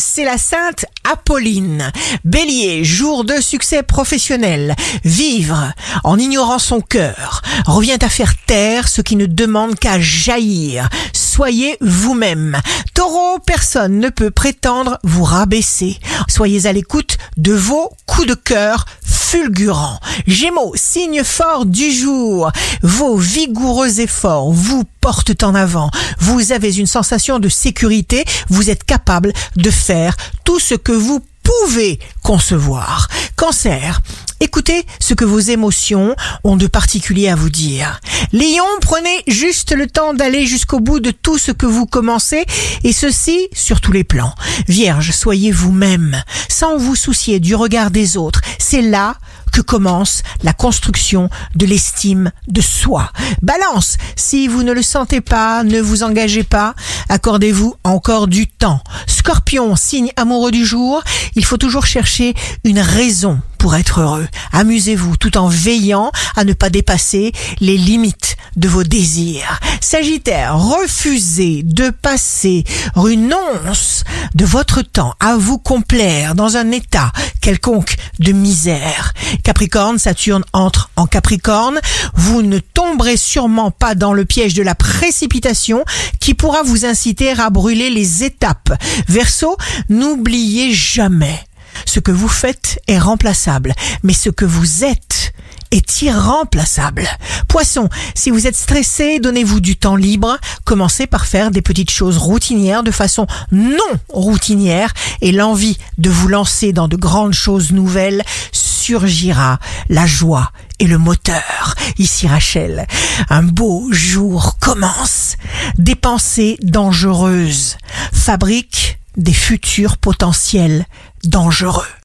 c'est la sainte Apolline. Bélier, jour de succès professionnel. Vivre en ignorant son cœur revient à faire taire ce qui ne demande qu'à jaillir. Soyez vous-même. Taureau, personne ne peut prétendre vous rabaisser. Soyez à l'écoute de vos coups de cœur fulgurants. Gémeaux, signe fort du jour. Vos vigoureux efforts vous portent en avant. Vous avez une sensation de sécurité. Vous êtes capable de faire tout ce que vous pouvez concevoir. Cancer, écoutez ce que vos émotions ont de particulier à vous dire. Lion, prenez juste le temps d'aller jusqu'au bout de tout ce que vous commencez et ceci sur tous les plans. Vierge, soyez vous-même sans vous soucier du regard des autres. C'est là que commence la construction de l'estime de soi. Balance, si vous ne le sentez pas, ne vous engagez pas, accordez-vous encore du temps. Scorpion, signe amoureux du jour, il faut toujours chercher une raison pour être heureux. Amusez-vous tout en veillant à ne pas dépasser les limites de vos désirs. Sagittaire, refusez de passer renonce de votre temps à vous complaire dans un état quelconque de misère. Capricorne, Saturne entre en Capricorne. Vous ne tomberez sûrement pas dans le piège de la précipitation qui pourra vous inciter à brûler les étapes. Verseau, n'oubliez jamais ce que vous faites est remplaçable, mais ce que vous êtes est irremplaçable. Poisson, si vous êtes stressé, donnez-vous du temps libre. Commencez par faire des petites choses routinières de façon non routinière et l'envie de vous lancer dans de grandes choses nouvelles surgira la joie et le moteur. Ici Rachel, un beau jour commence. Des pensées dangereuses fabriquent des futurs potentiels dangereux.